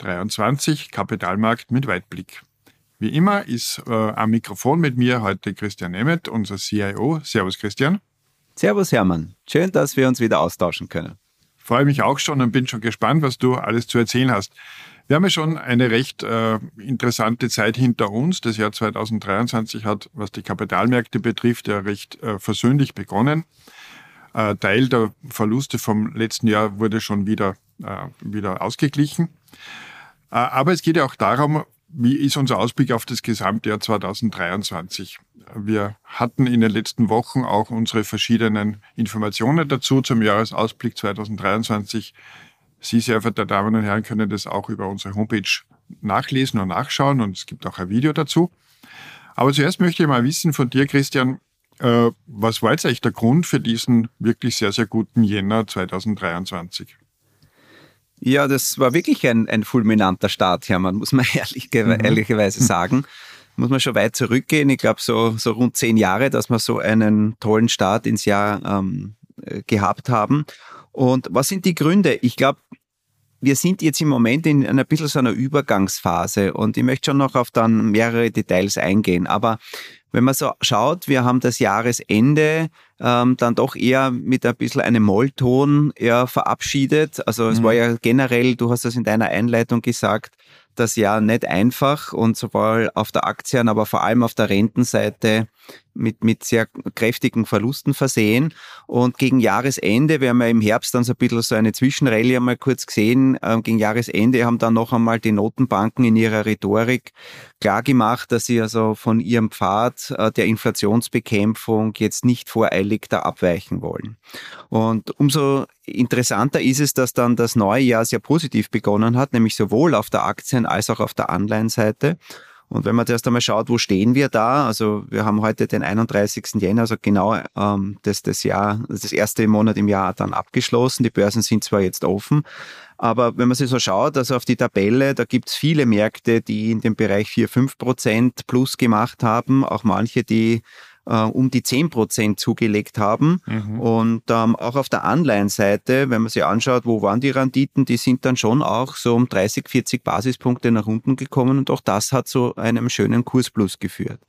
2023, Kapitalmarkt mit Weitblick. Wie immer ist äh, am Mikrofon mit mir heute Christian Nemeth, unser CIO. Servus Christian. Servus Hermann. Schön, dass wir uns wieder austauschen können. Freue mich auch schon und bin schon gespannt, was du alles zu erzählen hast. Wir haben ja schon eine recht äh, interessante Zeit hinter uns. Das Jahr 2023 hat, was die Kapitalmärkte betrifft, ja recht äh, versöhnlich begonnen. Äh, Teil der Verluste vom letzten Jahr wurde schon wieder, äh, wieder ausgeglichen. Äh, aber es geht ja auch darum, wie ist unser Ausblick auf das Gesamtjahr 2023? Wir hatten in den letzten Wochen auch unsere verschiedenen Informationen dazu zum Jahresausblick 2023 Sie, sehr verehrte Damen und Herren, können das auch über unsere Homepage nachlesen und nachschauen und es gibt auch ein Video dazu. Aber zuerst möchte ich mal wissen von dir, Christian, äh, was war jetzt eigentlich der Grund für diesen wirklich sehr, sehr guten Jänner 2023? Ja, das war wirklich ein, ein fulminanter Start, Hermann, muss man ehrlich, mhm. ehrlicherweise sagen. Muss man schon weit zurückgehen. Ich glaube, so, so rund zehn Jahre, dass wir so einen tollen Start ins Jahr ähm, äh, gehabt haben. Und was sind die Gründe? Ich glaube, wir sind jetzt im Moment in einer bisschen so einer Übergangsphase und ich möchte schon noch auf dann mehrere Details eingehen. Aber wenn man so schaut, wir haben das Jahresende ähm, dann doch eher mit ein bisschen einem Mollton eher verabschiedet. Also es mhm. war ja generell, du hast das in deiner Einleitung gesagt, das Jahr nicht einfach und sowohl auf der Aktien, aber vor allem auf der Rentenseite mit, mit sehr kräftigen Verlusten versehen. Und gegen Jahresende, wir haben ja im Herbst dann so ein bisschen so eine Zwischenrallye einmal kurz gesehen, äh, gegen Jahresende haben dann noch einmal die Notenbanken in ihrer Rhetorik klar gemacht, dass sie also von ihrem Pfad äh, der Inflationsbekämpfung jetzt nicht voreilig da abweichen wollen. Und umso interessanter ist es, dass dann das neue Jahr sehr positiv begonnen hat, nämlich sowohl auf der Aktien- als auch auf der Anleihenseite. Und wenn man erst einmal schaut, wo stehen wir da? Also wir haben heute den 31. Jänner, also genau ähm, das, das Jahr, das erste Monat im Jahr dann abgeschlossen. Die Börsen sind zwar jetzt offen, aber wenn man sich so schaut, also auf die Tabelle, da gibt's viele Märkte, die in dem Bereich 4, 5 Prozent plus gemacht haben, auch manche, die äh, um die 10 Prozent zugelegt haben. Mhm. Und ähm, auch auf der Anleihenseite, wenn man sich anschaut, wo waren die Renditen, die sind dann schon auch so um 30, 40 Basispunkte nach unten gekommen und auch das hat zu einem schönen Kursplus geführt.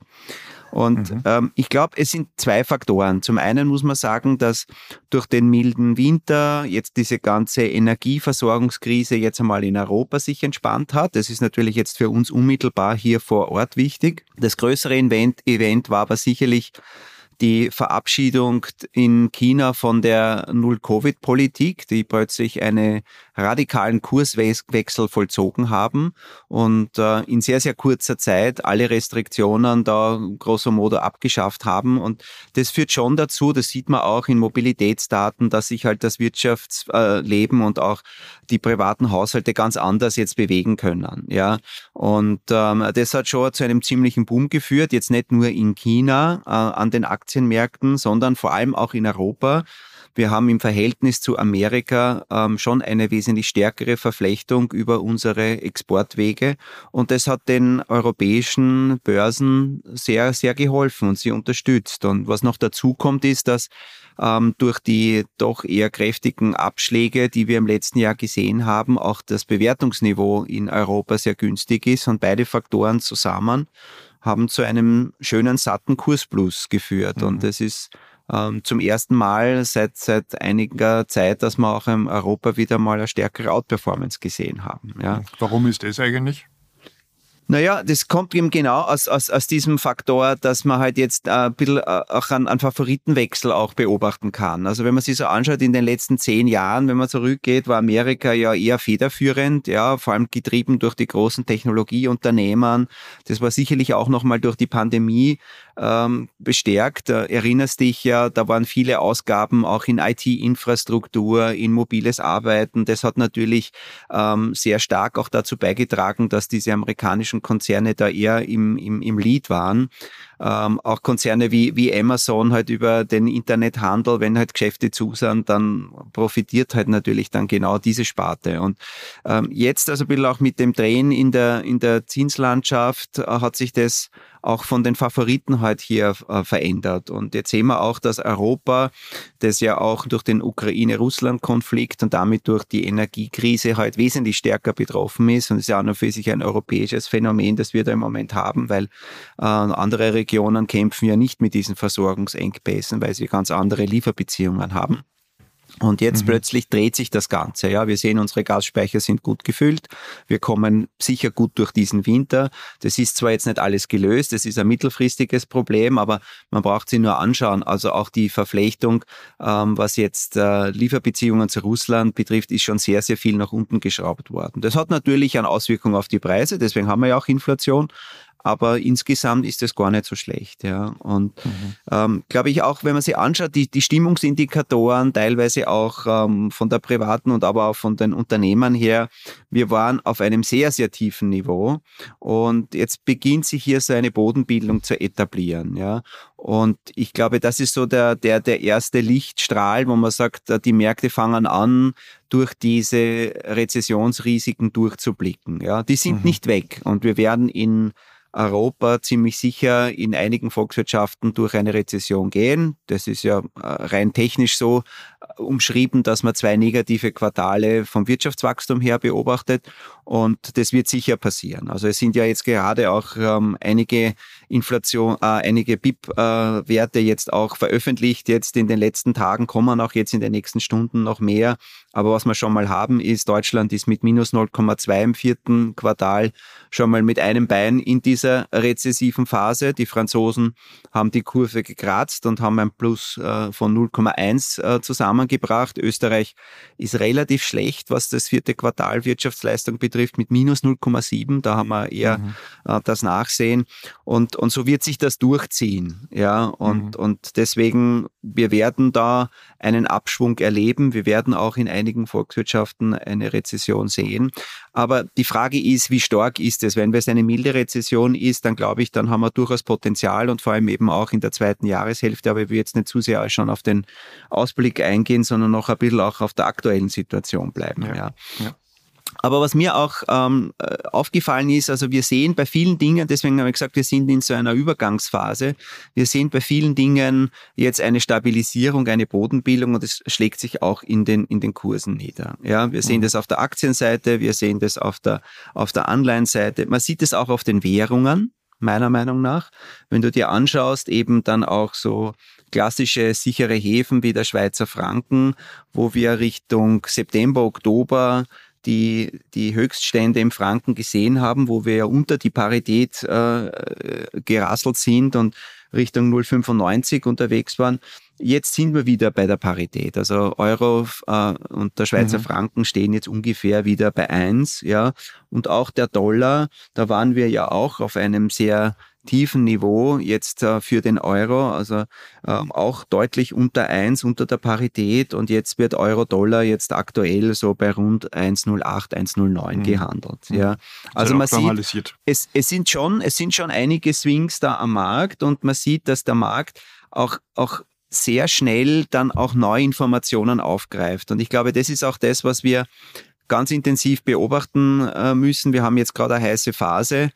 Und mhm. ähm, ich glaube, es sind zwei Faktoren. Zum einen muss man sagen, dass durch den milden Winter jetzt diese ganze Energieversorgungskrise jetzt einmal in Europa sich entspannt hat. Das ist natürlich jetzt für uns unmittelbar hier vor Ort wichtig. Das größere Event, Event war aber sicherlich die Verabschiedung in China von der Null-Covid-Politik, die plötzlich einen radikalen Kurswechsel vollzogen haben und äh, in sehr, sehr kurzer Zeit alle Restriktionen da grosso modo abgeschafft haben. Und das führt schon dazu, das sieht man auch in Mobilitätsdaten, dass sich halt das Wirtschaftsleben und auch die privaten Haushalte ganz anders jetzt bewegen können. Ja, und ähm, das hat schon zu einem ziemlichen Boom geführt, jetzt nicht nur in China äh, an den Aktienmärkten, sondern vor allem auch in Europa. Wir haben im Verhältnis zu Amerika ähm, schon eine wesentlich stärkere Verflechtung über unsere Exportwege und das hat den europäischen Börsen sehr, sehr geholfen und sie unterstützt. Und was noch dazu kommt, ist, dass ähm, durch die doch eher kräftigen Abschläge, die wir im letzten Jahr gesehen haben, auch das Bewertungsniveau in Europa sehr günstig ist und beide Faktoren zusammen haben zu einem schönen satten Kursplus geführt. Mhm. Und das ist ähm, zum ersten Mal seit, seit einiger Zeit, dass wir auch in Europa wieder mal eine stärkere Outperformance gesehen haben. Ja. Warum ist das eigentlich? Naja, das kommt eben genau aus, aus, aus diesem Faktor, dass man halt jetzt äh, ein bisschen äh, auch einen, einen Favoritenwechsel auch beobachten kann. Also wenn man sich so anschaut, in den letzten zehn Jahren, wenn man zurückgeht, war Amerika ja eher federführend, ja, vor allem getrieben durch die großen Technologieunternehmen. Das war sicherlich auch nochmal durch die Pandemie ähm, bestärkt. Erinnerst dich ja, da waren viele Ausgaben auch in IT-Infrastruktur, in mobiles Arbeiten. Das hat natürlich ähm, sehr stark auch dazu beigetragen, dass diese amerikanischen amerikanischen Konzerne da eher im, im, im Lead waren. Ähm, auch Konzerne wie, wie Amazon halt über den Internethandel, wenn halt Geschäfte zu sind, dann profitiert halt natürlich dann genau diese Sparte. Und ähm, jetzt also ein bisschen auch mit dem Drehen in der, in der Zinslandschaft äh, hat sich das auch von den Favoriten halt hier äh, verändert. Und jetzt sehen wir auch, dass Europa, das ja auch durch den Ukraine-Russland-Konflikt und damit durch die Energiekrise halt wesentlich stärker betroffen ist. Und es ist ja auch noch für sich ein europäisches Phänomen, das wir da im Moment haben, weil äh, andere Regionen kämpfen ja nicht mit diesen Versorgungsengpässen, weil sie ganz andere Lieferbeziehungen haben. Und jetzt mhm. plötzlich dreht sich das Ganze. Ja, wir sehen, unsere Gasspeicher sind gut gefüllt. Wir kommen sicher gut durch diesen Winter. Das ist zwar jetzt nicht alles gelöst, das ist ein mittelfristiges Problem, aber man braucht sie nur anschauen. Also auch die Verflechtung, ähm, was jetzt äh, Lieferbeziehungen zu Russland betrifft, ist schon sehr, sehr viel nach unten geschraubt worden. Das hat natürlich eine Auswirkung auf die Preise, deswegen haben wir ja auch Inflation aber insgesamt ist es gar nicht so schlecht. Ja. Und mhm. ähm, glaube ich auch, wenn man sich anschaut, die, die Stimmungsindikatoren, teilweise auch ähm, von der privaten und aber auch von den Unternehmern her, wir waren auf einem sehr, sehr tiefen Niveau und jetzt beginnt sich hier so eine Bodenbildung zu etablieren. Ja. Und ich glaube, das ist so der, der, der erste Lichtstrahl, wo man sagt, die Märkte fangen an, durch diese Rezessionsrisiken durchzublicken. Ja, die sind mhm. nicht weg und wir werden in Europa ziemlich sicher in einigen Volkswirtschaften durch eine Rezession gehen. Das ist ja äh, rein technisch so umschrieben, dass man zwei negative Quartale vom Wirtschaftswachstum her beobachtet und das wird sicher passieren. Also es sind ja jetzt gerade auch ähm, einige Inflation, äh, einige BIP-Werte äh, jetzt auch veröffentlicht. Jetzt in den letzten Tagen kommen auch jetzt in den nächsten Stunden noch mehr. Aber was wir schon mal haben, ist, Deutschland ist mit minus 0,2 im vierten Quartal schon mal mit einem Bein in dieser rezessiven Phase. Die Franzosen haben die Kurve gekratzt und haben ein Plus äh, von 0,1 zusammengebracht. Österreich ist relativ schlecht, was das vierte Quartal Wirtschaftsleistung betrifft, mit minus 0,7. Da haben wir eher mhm. Äh, das Nachsehen. Und, und so wird sich das durchziehen. Ja, und, mhm. und deswegen, wir werden da einen Abschwung erleben. Wir werden auch in einigen Volkswirtschaften eine Rezession sehen. Aber die Frage ist, wie stark ist es? Wenn es eine milde Rezession ist, dann glaube ich, dann haben wir durchaus Potenzial und vor allem eben auch in der zweiten Jahreshälfte. Aber ich will jetzt nicht zu sehr schon auf den Ausblick eingehen, sondern noch ein bisschen auch auf der aktuellen Situation bleiben. ja. ja. ja. Aber was mir auch ähm, äh, aufgefallen ist, also wir sehen bei vielen Dingen, deswegen habe ich gesagt, wir sind in so einer Übergangsphase, wir sehen bei vielen Dingen jetzt eine Stabilisierung, eine Bodenbildung und es schlägt sich auch in den, in den Kursen nieder. Ja, wir sehen mhm. das auf der Aktienseite, wir sehen das auf der, auf der Anleihenseite, man sieht es auch auf den Währungen, meiner Meinung nach. Wenn du dir anschaust, eben dann auch so klassische sichere Häfen wie der Schweizer Franken, wo wir Richtung September, Oktober die, die Höchststände im Franken gesehen haben, wo wir ja unter die Parität äh, gerasselt sind und Richtung 0,95 unterwegs waren. Jetzt sind wir wieder bei der Parität. Also Euro äh, und der Schweizer mhm. Franken stehen jetzt ungefähr wieder bei eins, ja. Und auch der Dollar, da waren wir ja auch auf einem sehr tiefen Niveau jetzt äh, für den Euro, also ähm, auch deutlich unter eins unter der Parität und jetzt wird Euro-Dollar jetzt aktuell so bei rund 1,08, 1,09 mhm. gehandelt. Ja. Also man sieht, es, es, sind schon, es sind schon einige Swings da am Markt und man sieht, dass der Markt auch, auch sehr schnell dann auch neue Informationen aufgreift. Und ich glaube, das ist auch das, was wir ganz intensiv beobachten äh, müssen. Wir haben jetzt gerade eine heiße Phase.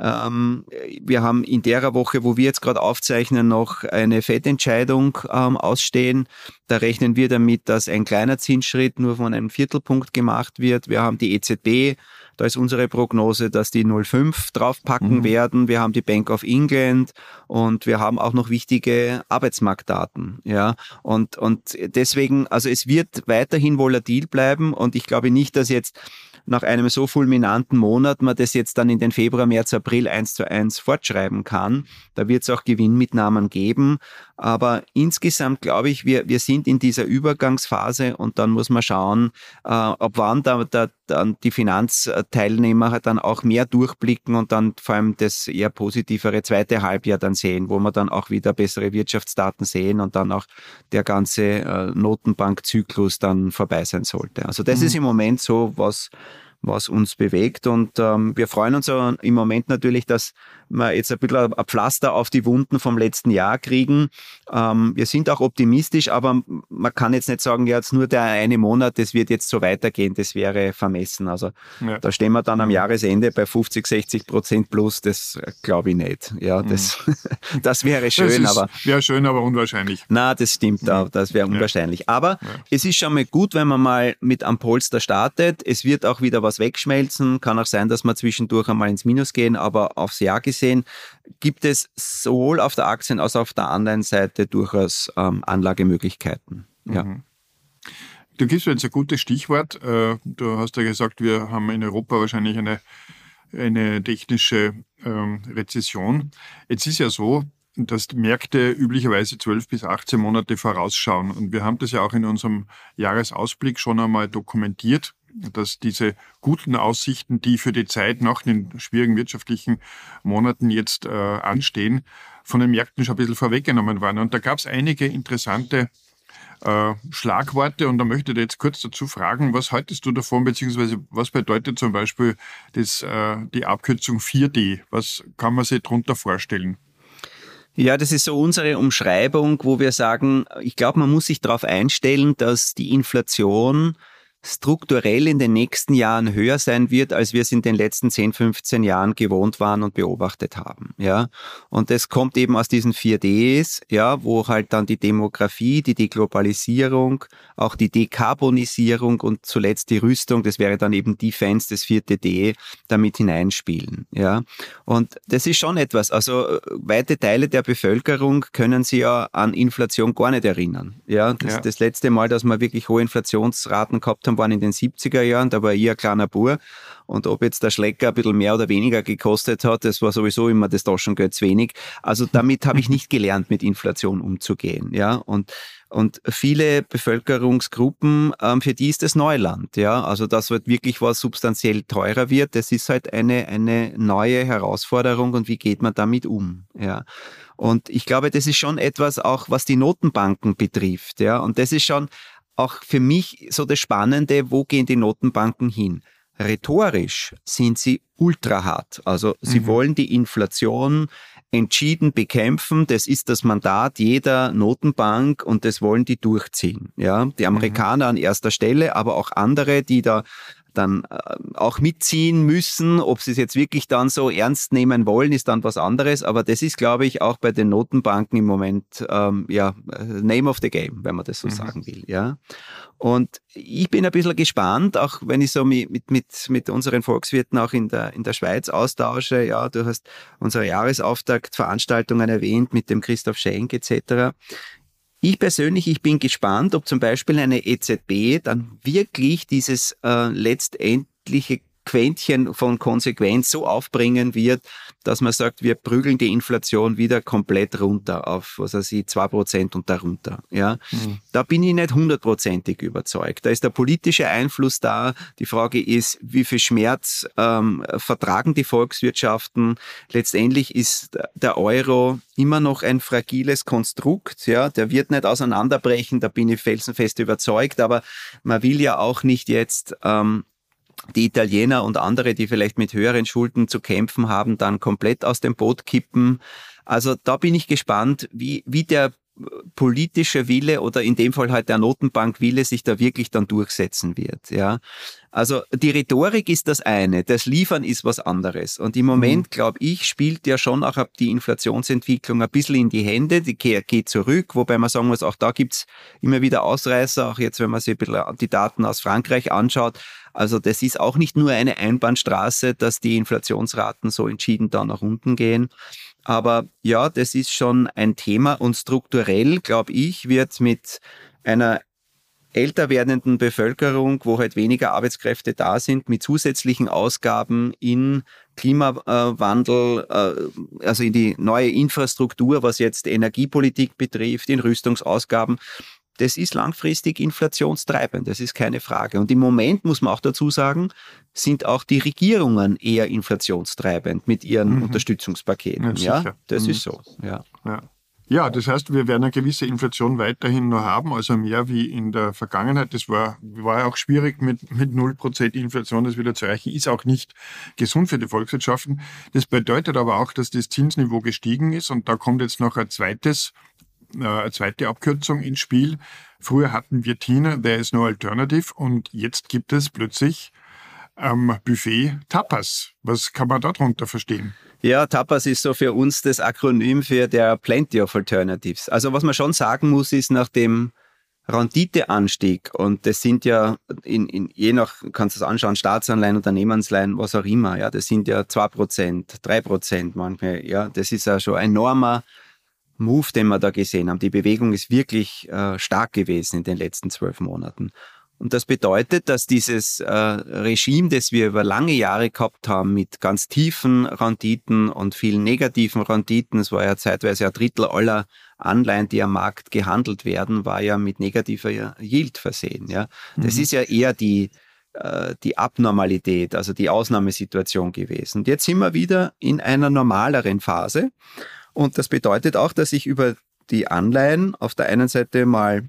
Ähm, wir haben in der Woche, wo wir jetzt gerade aufzeichnen, noch eine Fettentscheidung ähm, ausstehen. Da rechnen wir damit, dass ein kleiner Zinsschritt nur von einem Viertelpunkt gemacht wird. Wir haben die EZB, da ist unsere Prognose, dass die 0,5 draufpacken mhm. werden. Wir haben die Bank of England und wir haben auch noch wichtige Arbeitsmarktdaten. Ja, und, und deswegen, also es wird weiterhin volatil bleiben und ich glaube nicht, dass jetzt nach einem so fulminanten Monat man das jetzt dann in den Februar, März, April eins zu eins fortschreiben kann. Da wird es auch Gewinnmitnahmen geben. Aber insgesamt glaube ich, wir, wir sind in dieser Übergangsphase und dann muss man schauen, äh, ob wann da, da, dann die Finanzteilnehmer dann auch mehr durchblicken und dann vor allem das eher positivere zweite Halbjahr dann sehen, wo wir dann auch wieder bessere Wirtschaftsdaten sehen und dann auch der ganze äh, Notenbankzyklus dann vorbei sein sollte. Also das mhm. ist im Moment so, was was uns bewegt. Und ähm, wir freuen uns im Moment natürlich, dass wir jetzt ein bisschen ein Pflaster auf die Wunden vom letzten Jahr kriegen. Ähm, wir sind auch optimistisch, aber man kann jetzt nicht sagen, ja, jetzt nur der eine Monat, das wird jetzt so weitergehen, das wäre vermessen. Also ja. da stehen wir dann am Jahresende bei 50, 60 Prozent plus, das glaube ich nicht. Ja, mhm. das, mhm. das wäre schön, das aber. Wäre schön, aber unwahrscheinlich. Na, das stimmt, mhm. das wäre unwahrscheinlich. Ja. Aber ja. es ist schon mal gut, wenn man mal mit am Polster startet. Es wird auch wieder was wegschmelzen. Kann auch sein, dass wir zwischendurch einmal ins Minus gehen, aber aufs Jahr gesehen gesehen gibt es sowohl auf der Aktien- als auch auf der anderen Seite durchaus ähm, Anlagemöglichkeiten. Ja. Mhm. Du gibst mir jetzt ein gutes Stichwort. Äh, du hast ja gesagt, wir haben in Europa wahrscheinlich eine, eine technische ähm, Rezession. Jetzt ist ja so, dass Märkte üblicherweise 12 bis 18 Monate vorausschauen. Und wir haben das ja auch in unserem Jahresausblick schon einmal dokumentiert dass diese guten Aussichten, die für die Zeit nach den schwierigen wirtschaftlichen Monaten jetzt äh, anstehen, von den Märkten schon ein bisschen vorweggenommen waren. Und da gab es einige interessante äh, Schlagworte und da möchte ich jetzt kurz dazu fragen, was haltest du davon, beziehungsweise was bedeutet zum Beispiel das, äh, die Abkürzung 4D? Was kann man sich darunter vorstellen? Ja, das ist so unsere Umschreibung, wo wir sagen, ich glaube, man muss sich darauf einstellen, dass die Inflation strukturell in den nächsten Jahren höher sein wird, als wir es in den letzten 10, 15 Jahren gewohnt waren und beobachtet haben. Ja, und das kommt eben aus diesen 4Ds, ja, wo halt dann die Demografie, die Deglobalisierung, auch die Dekarbonisierung und zuletzt die Rüstung, das wäre dann eben Defense, das vierte D, damit hineinspielen. Ja, und das ist schon etwas. Also weite Teile der Bevölkerung können sich ja an Inflation gar nicht erinnern. Ja, das, ja. das letzte Mal, dass wir wirklich hohe Inflationsraten gehabt haben, waren in den 70er Jahren, da war ich ein kleiner Bur. Und ob jetzt der Schlecker ein bisschen mehr oder weniger gekostet hat, das war sowieso immer das Taschengeld zu wenig. Also damit habe ich nicht gelernt, mit Inflation umzugehen. Ja, und und viele Bevölkerungsgruppen, ähm, für die ist das Neuland. Ja, also das wird wirklich was substanziell teurer wird. Das ist halt eine, eine neue Herausforderung und wie geht man damit um? Ja. Und ich glaube, das ist schon etwas auch, was die Notenbanken betrifft. Ja, und das ist schon auch für mich so das Spannende, wo gehen die Notenbanken hin? Rhetorisch sind sie ultra hart. Also sie mhm. wollen die Inflation entschieden bekämpfen. Das ist das Mandat jeder Notenbank und das wollen die durchziehen. Ja, die mhm. Amerikaner mhm. an erster Stelle, aber auch andere, die da dann äh, auch mitziehen müssen. Ob sie es jetzt wirklich dann so ernst nehmen wollen, ist dann was anderes. Aber das ist, glaube ich, auch bei den Notenbanken im Moment ähm, ja Name of the Game, wenn man das so mhm. sagen will. Ja. Und ich bin ein bisschen gespannt, auch wenn ich so mit, mit, mit unseren Volkswirten auch in der, in der Schweiz austausche. Ja, du hast unsere Jahresauftaktveranstaltungen erwähnt mit dem Christoph Schenk etc. Ich persönlich, ich bin gespannt, ob zum Beispiel eine EZB dann wirklich dieses äh, letztendliche Quäntchen von Konsequenz so aufbringen wird, dass man sagt, wir prügeln die Inflation wieder komplett runter auf, was weiß ich, zwei Prozent und darunter. Ja, mhm. da bin ich nicht hundertprozentig überzeugt. Da ist der politische Einfluss da. Die Frage ist, wie viel Schmerz ähm, vertragen die Volkswirtschaften? Letztendlich ist der Euro immer noch ein fragiles Konstrukt. Ja, der wird nicht auseinanderbrechen. Da bin ich felsenfest überzeugt. Aber man will ja auch nicht jetzt ähm, die Italiener und andere, die vielleicht mit höheren Schulden zu kämpfen haben, dann komplett aus dem Boot kippen. Also da bin ich gespannt, wie, wie der politische Wille oder in dem Fall halt der Notenbankwille sich da wirklich dann durchsetzen wird. Ja, also die Rhetorik ist das eine, das Liefern ist was anderes. Und im Moment, mhm. glaube ich, spielt ja schon auch die Inflationsentwicklung ein bisschen in die Hände, die geht zurück, wobei man sagen muss, auch da gibt's immer wieder Ausreißer, auch jetzt, wenn man sich ein bisschen die Daten aus Frankreich anschaut. Also das ist auch nicht nur eine Einbahnstraße, dass die Inflationsraten so entschieden da nach unten gehen. Aber ja, das ist schon ein Thema und strukturell, glaube ich, wird mit einer älter werdenden Bevölkerung, wo halt weniger Arbeitskräfte da sind, mit zusätzlichen Ausgaben in Klimawandel, äh, also in die neue Infrastruktur, was jetzt Energiepolitik betrifft, in Rüstungsausgaben, das ist langfristig inflationstreibend, das ist keine Frage. Und im Moment muss man auch dazu sagen, sind auch die Regierungen eher inflationstreibend mit ihren mhm. Unterstützungspaketen. Ja, ja das mhm. ist so. Ja. ja. Ja, das heißt, wir werden eine gewisse Inflation weiterhin noch haben, also mehr wie in der Vergangenheit. Das war, war ja auch schwierig mit, mit 0% Inflation das wieder zu erreichen, ist auch nicht gesund für die Volkswirtschaften. Das bedeutet aber auch, dass das Zinsniveau gestiegen ist und da kommt jetzt noch ein zweites äh, eine zweite Abkürzung ins Spiel. Früher hatten wir Tina, there is no alternative und jetzt gibt es plötzlich am ähm, Buffet Tapas. Was kann man darunter verstehen? Ja, Tapas ist so für uns das Akronym für der Plenty of Alternatives. Also was man schon sagen muss, ist nach dem Renditeanstieg und das sind ja in, in je nach, kannst du es anschauen, Staatsanleihen, Unternehmensleihen, was auch immer, ja, das sind ja 2%, 3% manchmal, ja, das ist ja schon ein enormer Move, den wir da gesehen haben. Die Bewegung ist wirklich äh, stark gewesen in den letzten zwölf Monaten. Und das bedeutet, dass dieses äh, Regime, das wir über lange Jahre gehabt haben, mit ganz tiefen Renditen und vielen negativen Renditen, es war ja zeitweise ein Drittel aller Anleihen, die am Markt gehandelt werden, war ja mit negativer Yield versehen. Ja, das mhm. ist ja eher die äh, die Abnormalität, also die Ausnahmesituation gewesen. Und jetzt sind wir wieder in einer normaleren Phase. Und das bedeutet auch, dass ich über die Anleihen auf der einen Seite mal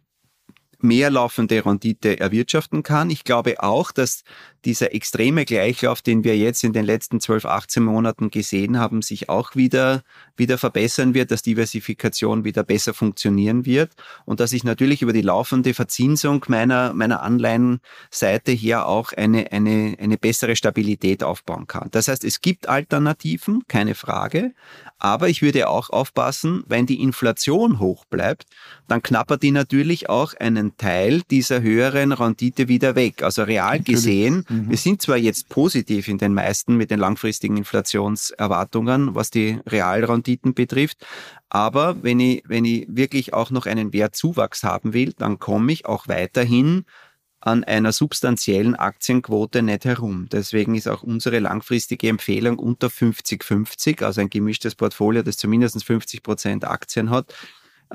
mehr laufende Rendite erwirtschaften kann. Ich glaube auch, dass dieser extreme Gleichlauf, den wir jetzt in den letzten 12, 18 Monaten gesehen haben, sich auch wieder, wieder verbessern wird, dass Diversifikation wieder besser funktionieren wird und dass ich natürlich über die laufende Verzinsung meiner, meiner Anleihenseite her auch eine, eine, eine bessere Stabilität aufbauen kann. Das heißt, es gibt Alternativen, keine Frage, aber ich würde auch aufpassen, wenn die Inflation hoch bleibt, dann knappert die natürlich auch einen Teil dieser höheren Rendite wieder weg. Also real gesehen Mhm. Wir sind zwar jetzt positiv in den meisten mit den langfristigen Inflationserwartungen, was die Realrenditen betrifft, aber wenn ich, wenn ich wirklich auch noch einen Wertzuwachs haben will, dann komme ich auch weiterhin an einer substanziellen Aktienquote nicht herum. Deswegen ist auch unsere langfristige Empfehlung unter 50-50, also ein gemischtes Portfolio, das zumindest 50 Prozent Aktien hat,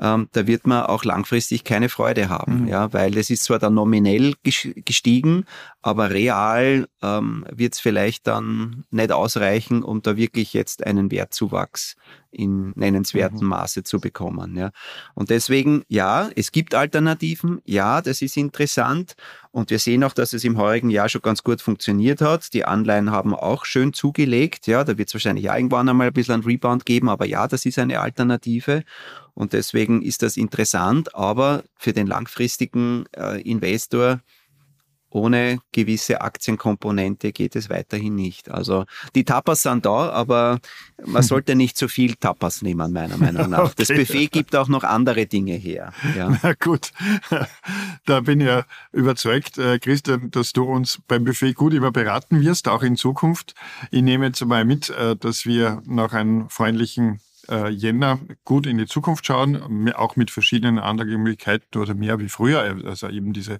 ähm, da wird man auch langfristig keine Freude haben, mhm. ja, weil es ist zwar dann nominell gestiegen, aber real ähm, wird es vielleicht dann nicht ausreichen, um da wirklich jetzt einen Wertzuwachs in nennenswertem mhm. Maße zu bekommen. Ja. Und deswegen, ja, es gibt Alternativen, ja, das ist interessant. Und wir sehen auch, dass es im heurigen Jahr schon ganz gut funktioniert hat. Die Anleihen haben auch schön zugelegt. Ja, da wird es wahrscheinlich irgendwann einmal ein bisschen einen Rebound geben, aber ja, das ist eine Alternative. Und deswegen ist das interessant, aber für den langfristigen äh, Investor ohne gewisse Aktienkomponente geht es weiterhin nicht. Also die Tapas sind da, aber man sollte nicht zu viel Tapas nehmen, meiner Meinung nach. Okay. Das Buffet gibt auch noch andere Dinge her. Ja. Na gut, da bin ich ja überzeugt, äh, Christian, dass du uns beim Buffet gut immer beraten wirst, auch in Zukunft. Ich nehme jetzt mal mit, äh, dass wir nach einem freundlichen äh, Jänner gut in die Zukunft schauen, auch mit verschiedenen Anlagemöglichkeiten oder mehr wie früher. Also eben diese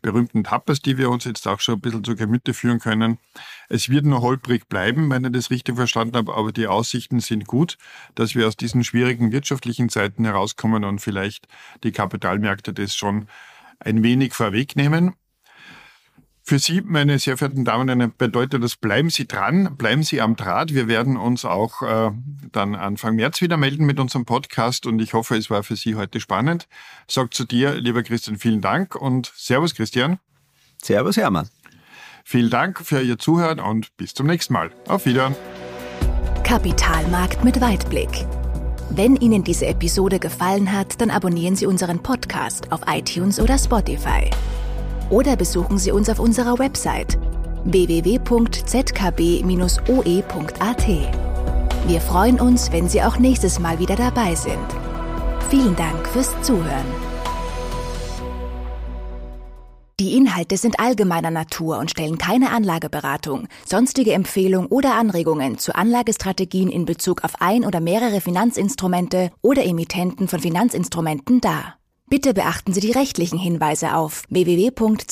berühmten Tappers, die wir uns jetzt auch schon ein bisschen zu Gemüte führen können. Es wird nur holprig bleiben, wenn ich das richtig verstanden habe, aber die Aussichten sind gut, dass wir aus diesen schwierigen wirtschaftlichen Zeiten herauskommen und vielleicht die Kapitalmärkte das schon ein wenig vorwegnehmen. Für Sie, meine sehr verehrten Damen und Herren, bedeutet das, bleiben Sie dran, bleiben Sie am Draht. Wir werden uns auch äh, dann Anfang März wieder melden mit unserem Podcast und ich hoffe, es war für Sie heute spannend. Sag zu dir, lieber Christian, vielen Dank und Servus, Christian. Servus, Hermann. Vielen Dank für Ihr Zuhören und bis zum nächsten Mal. Auf Wiedersehen. Kapitalmarkt mit Weitblick. Wenn Ihnen diese Episode gefallen hat, dann abonnieren Sie unseren Podcast auf iTunes oder Spotify oder besuchen Sie uns auf unserer Website www.zkb-oe.at. Wir freuen uns, wenn Sie auch nächstes Mal wieder dabei sind. Vielen Dank fürs Zuhören. Die Inhalte sind allgemeiner Natur und stellen keine Anlageberatung, sonstige Empfehlung oder Anregungen zu Anlagestrategien in Bezug auf ein oder mehrere Finanzinstrumente oder Emittenten von Finanzinstrumenten dar. Bitte beachten Sie die rechtlichen Hinweise auf www.zkb-oe.at.